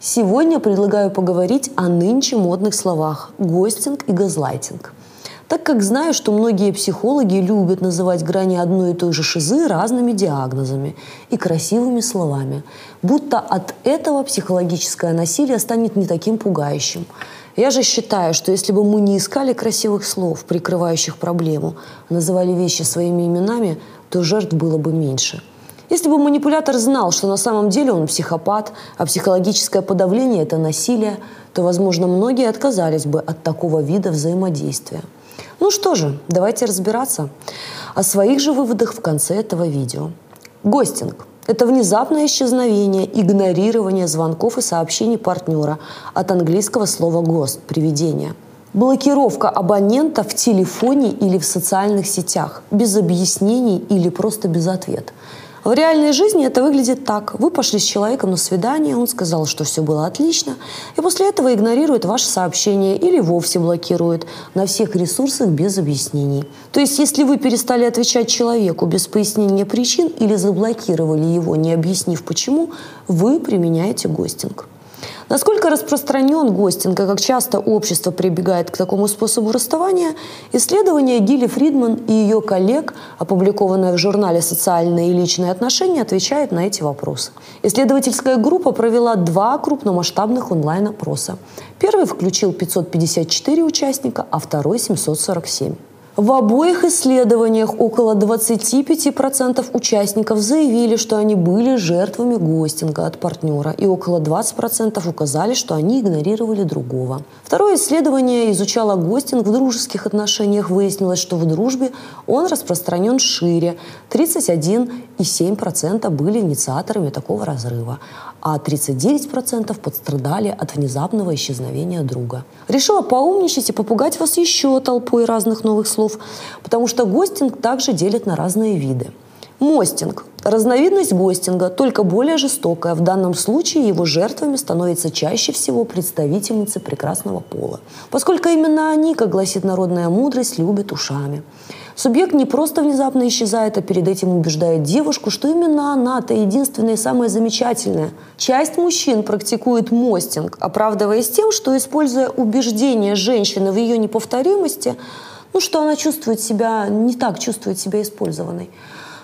Сегодня предлагаю поговорить о нынче модных словах «гостинг» и «газлайтинг». Так как знаю, что многие психологи любят называть грани одной и той же шизы разными диагнозами и красивыми словами, будто от этого психологическое насилие станет не таким пугающим. Я же считаю, что если бы мы не искали красивых слов, прикрывающих проблему, а называли вещи своими именами, то жертв было бы меньше – если бы манипулятор знал, что на самом деле он психопат, а психологическое подавление – это насилие, то, возможно, многие отказались бы от такого вида взаимодействия. Ну что же, давайте разбираться о своих же выводах в конце этого видео. Гостинг – это внезапное исчезновение, игнорирование звонков и сообщений партнера от английского слова «гост» – «привидение». Блокировка абонента в телефоне или в социальных сетях, без объяснений или просто без ответа. В реальной жизни это выглядит так. Вы пошли с человеком на свидание, он сказал, что все было отлично, и после этого игнорирует ваше сообщение или вовсе блокирует на всех ресурсах без объяснений. То есть, если вы перестали отвечать человеку без пояснения причин или заблокировали его, не объяснив почему, вы применяете гостинг. Насколько распространен гостинг и как часто общество прибегает к такому способу расставания, исследование Гилли Фридман и ее коллег, опубликованное в журнале «Социальные и личные отношения», отвечает на эти вопросы. Исследовательская группа провела два крупномасштабных онлайн-опроса. Первый включил 554 участника, а второй – 747. В обоих исследованиях около 25% участников заявили, что они были жертвами гостинга от партнера, и около 20% указали, что они игнорировали другого. Второе исследование изучало гостинг в дружеских отношениях. Выяснилось, что в дружбе он распространен шире. 31,7% были инициаторами такого разрыва, а 39% пострадали от внезапного исчезновения друга. Решила поумничать и попугать вас еще толпой разных новых слов, потому что гостинг также делят на разные виды. Мостинг – разновидность гостинга, только более жестокая. В данном случае его жертвами становятся чаще всего представительницы прекрасного пола, поскольку именно они, как гласит народная мудрость, любят ушами. Субъект не просто внезапно исчезает, а перед этим убеждает девушку, что именно она-то единственная и самая замечательная. Часть мужчин практикует мостинг, оправдываясь тем, что, используя убеждение женщины в ее неповторимости, ну, что она чувствует себя, не так чувствует себя использованной.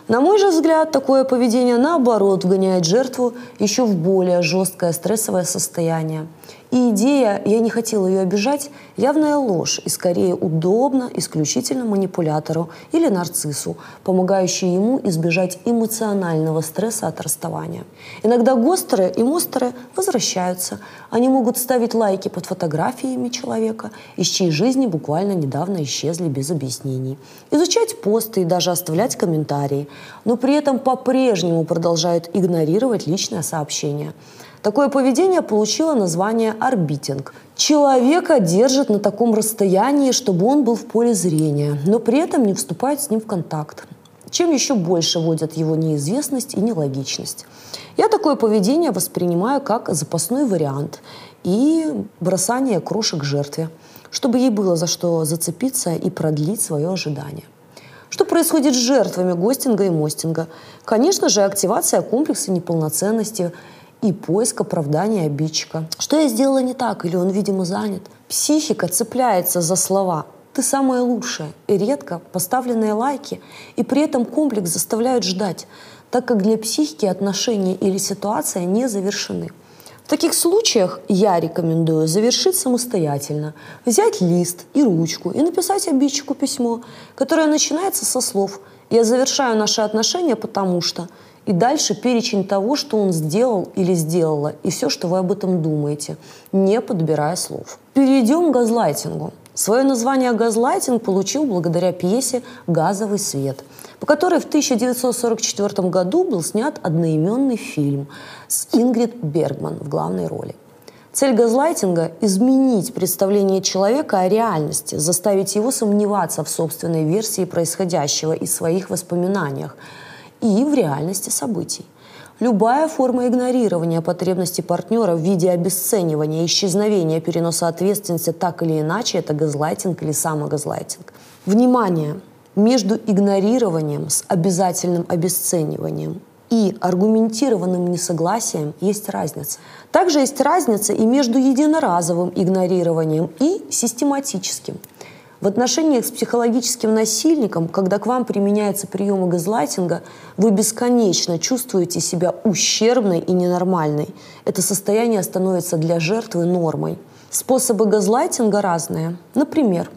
На мой же взгляд, такое поведение наоборот вгоняет жертву еще в более жесткое стрессовое состояние. И идея «я не хотела ее обижать» – явная ложь и скорее удобно исключительно манипулятору или нарциссу, помогающей ему избежать эмоционального стресса от расставания. Иногда гостеры и мостеры возвращаются. Они могут ставить лайки под фотографиями человека, из чьей жизни буквально недавно исчезли без объяснений. Изучать посты и даже оставлять комментарии, но при этом по-прежнему продолжают игнорировать личное сообщение – Такое поведение получило название орбитинг. Человека держит на таком расстоянии, чтобы он был в поле зрения, но при этом не вступает с ним в контакт. Чем еще больше вводят его неизвестность и нелогичность. Я такое поведение воспринимаю как запасной вариант и бросание крошек жертве, чтобы ей было за что зацепиться и продлить свое ожидание. Что происходит с жертвами гостинга и мостинга? Конечно же, активация комплекса неполноценности – и поиск оправдания обидчика. Что я сделала не так, или он, видимо, занят. Психика цепляется за слова «ты самое лучшее» и редко поставленные лайки, и при этом комплекс заставляют ждать, так как для психики отношения или ситуация не завершены. В таких случаях я рекомендую завершить самостоятельно, взять лист и ручку и написать обидчику письмо, которое начинается со слов «Я завершаю наши отношения, потому что…» И дальше перечень того, что он сделал или сделала, и все, что вы об этом думаете, не подбирая слов. Перейдем к газлайтингу. Свое название «газлайтинг» получил благодаря пьесе «Газовый свет», по которой в 1944 году был снят одноименный фильм с Ингрид Бергман в главной роли. Цель газлайтинга – изменить представление человека о реальности, заставить его сомневаться в собственной версии происходящего и своих воспоминаниях – и в реальности событий. Любая форма игнорирования потребностей партнера в виде обесценивания, исчезновения, переноса ответственности так или иначе – это газлайтинг или самогазлайтинг. Внимание! Между игнорированием с обязательным обесцениванием и аргументированным несогласием есть разница. Также есть разница и между единоразовым игнорированием и систематическим. В отношениях с психологическим насильником, когда к вам применяются приемы газлайтинга, вы бесконечно чувствуете себя ущербной и ненормальной. Это состояние становится для жертвы нормой. Способы газлайтинга разные. Например,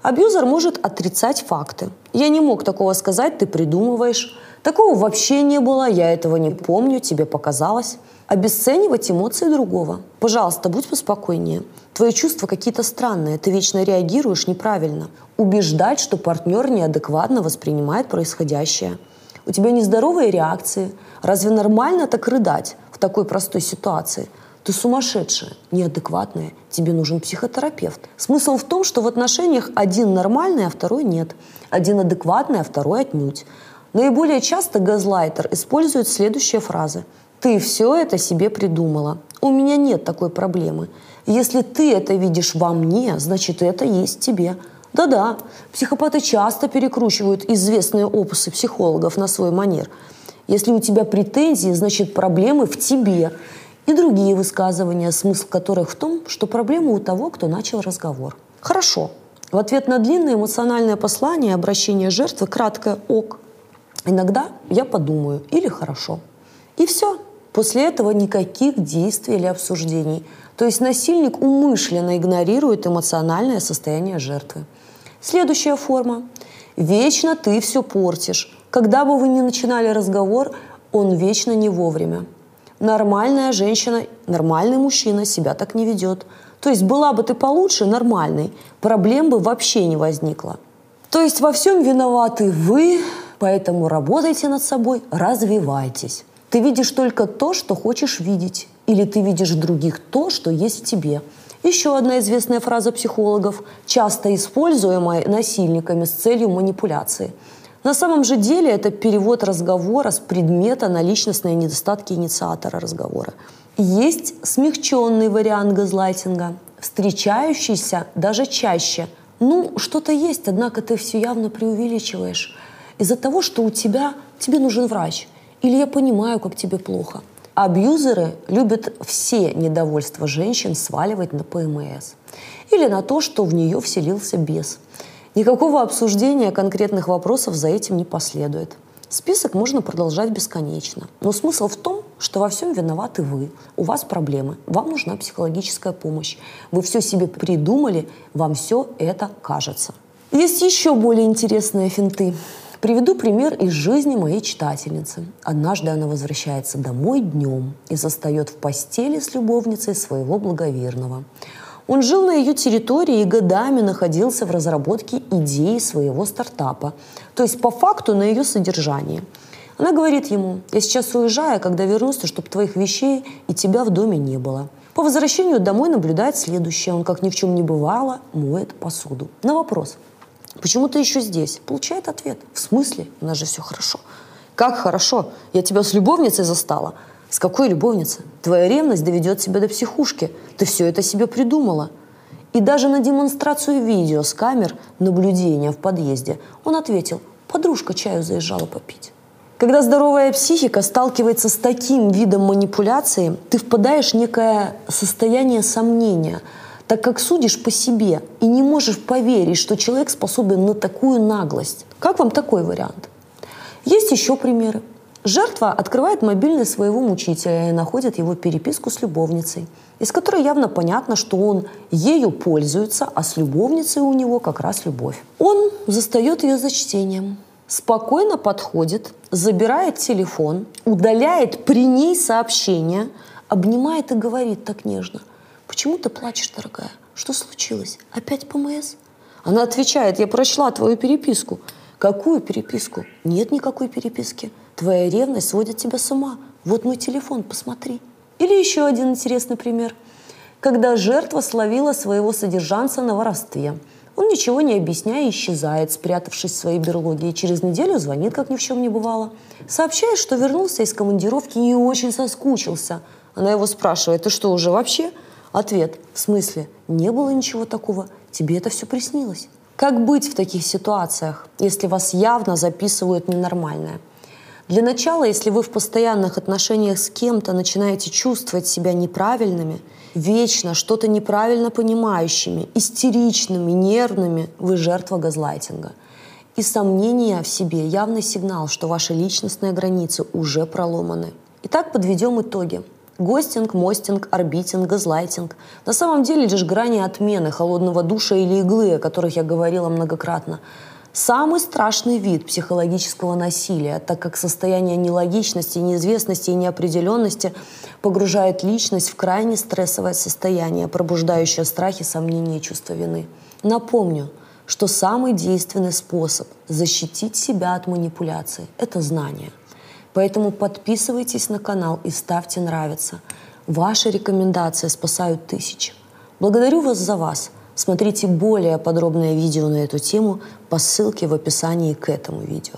абьюзер может отрицать факты. «Я не мог такого сказать, ты придумываешь». Такого вообще не было, я этого не помню, тебе показалось. Обесценивать эмоции другого. Пожалуйста, будь поспокойнее. Твои чувства какие-то странные, ты вечно реагируешь неправильно. Убеждать, что партнер неадекватно воспринимает происходящее. У тебя нездоровые реакции. Разве нормально так рыдать в такой простой ситуации? Ты сумасшедшая, неадекватная, тебе нужен психотерапевт. Смысл в том, что в отношениях один нормальный, а второй нет. Один адекватный, а второй отнюдь. Наиболее часто газлайтер использует следующие фразы. «Ты все это себе придумала. У меня нет такой проблемы. Если ты это видишь во мне, значит, это есть тебе». Да-да, психопаты часто перекручивают известные опусы психологов на свой манер. Если у тебя претензии, значит, проблемы в тебе. И другие высказывания, смысл которых в том, что проблема у того, кто начал разговор. Хорошо. В ответ на длинное эмоциональное послание обращение жертвы краткое «ок». Иногда я подумаю или хорошо. И все. После этого никаких действий или обсуждений. То есть насильник умышленно игнорирует эмоциональное состояние жертвы. Следующая форма. Вечно ты все портишь. Когда бы вы ни начинали разговор, он вечно не вовремя. Нормальная женщина, нормальный мужчина себя так не ведет. То есть была бы ты получше, нормальной, проблем бы вообще не возникло. То есть во всем виноваты вы, Поэтому работайте над собой, развивайтесь. Ты видишь только то, что хочешь видеть. Или ты видишь в других то, что есть в тебе. Еще одна известная фраза психологов, часто используемая насильниками с целью манипуляции. На самом же деле это перевод разговора с предмета на личностные недостатки инициатора разговора. Есть смягченный вариант газлайтинга, встречающийся даже чаще. Ну, что-то есть, однако ты все явно преувеличиваешь из-за того, что у тебя, тебе нужен врач, или я понимаю, как тебе плохо. Абьюзеры любят все недовольства женщин сваливать на ПМС или на то, что в нее вселился бес. Никакого обсуждения конкретных вопросов за этим не последует. Список можно продолжать бесконечно. Но смысл в том, что во всем виноваты вы. У вас проблемы, вам нужна психологическая помощь. Вы все себе придумали, вам все это кажется. Есть еще более интересные финты. Приведу пример из жизни моей читательницы. Однажды она возвращается домой днем и застает в постели с любовницей своего благоверного. Он жил на ее территории и годами находился в разработке идеи своего стартапа, то есть по факту на ее содержании. Она говорит ему, я сейчас уезжаю, когда вернусь, чтобы твоих вещей и тебя в доме не было. По возвращению домой наблюдает следующее. Он, как ни в чем не бывало, моет посуду. На вопрос, Почему ты еще здесь? Получает ответ. В смысле? У нас же все хорошо. Как хорошо? Я тебя с любовницей застала. С какой любовницей? Твоя ревность доведет тебя до психушки. Ты все это себе придумала. И даже на демонстрацию видео с камер наблюдения в подъезде он ответил, подружка чаю заезжала попить. Когда здоровая психика сталкивается с таким видом манипуляции, ты впадаешь в некое состояние сомнения – так как судишь по себе и не можешь поверить, что человек способен на такую наглость. Как вам такой вариант? Есть еще примеры. Жертва открывает мобильный своего мучителя и находит его переписку с любовницей, из которой явно понятно, что он ею пользуется, а с любовницей у него как раз любовь. Он застает ее за чтением, спокойно подходит, забирает телефон, удаляет при ней сообщение, обнимает и говорит так нежно – Почему ты плачешь, дорогая? Что случилось? Опять ПМС? Она отвечает, я прочла твою переписку. Какую переписку? Нет никакой переписки. Твоя ревность сводит тебя с ума. Вот мой телефон, посмотри. Или еще один интересный пример. Когда жертва словила своего содержанца на воровстве. Он ничего не объясняя исчезает, спрятавшись в своей берлоге, и через неделю звонит, как ни в чем не бывало. Сообщает, что вернулся из командировки и очень соскучился. Она его спрашивает, ты что, уже вообще? Ответ. В смысле? Не было ничего такого. Тебе это все приснилось. Как быть в таких ситуациях, если вас явно записывают ненормальное? Для начала, если вы в постоянных отношениях с кем-то начинаете чувствовать себя неправильными, вечно что-то неправильно понимающими, истеричными, нервными, вы жертва газлайтинга. И сомнения в себе – явный сигнал, что ваши личностные границы уже проломаны. Итак, подведем итоги. Гостинг, мостинг, орбитинг, газлайтинг. На самом деле лишь грани отмены холодного душа или иглы, о которых я говорила многократно. Самый страшный вид психологического насилия, так как состояние нелогичности, неизвестности и неопределенности погружает личность в крайне стрессовое состояние, пробуждающее страхи, сомнения и чувство вины. Напомню, что самый действенный способ защитить себя от манипуляции – это знание – Поэтому подписывайтесь на канал и ставьте нравится. Ваши рекомендации спасают тысячи. Благодарю вас за вас. Смотрите более подробное видео на эту тему по ссылке в описании к этому видео.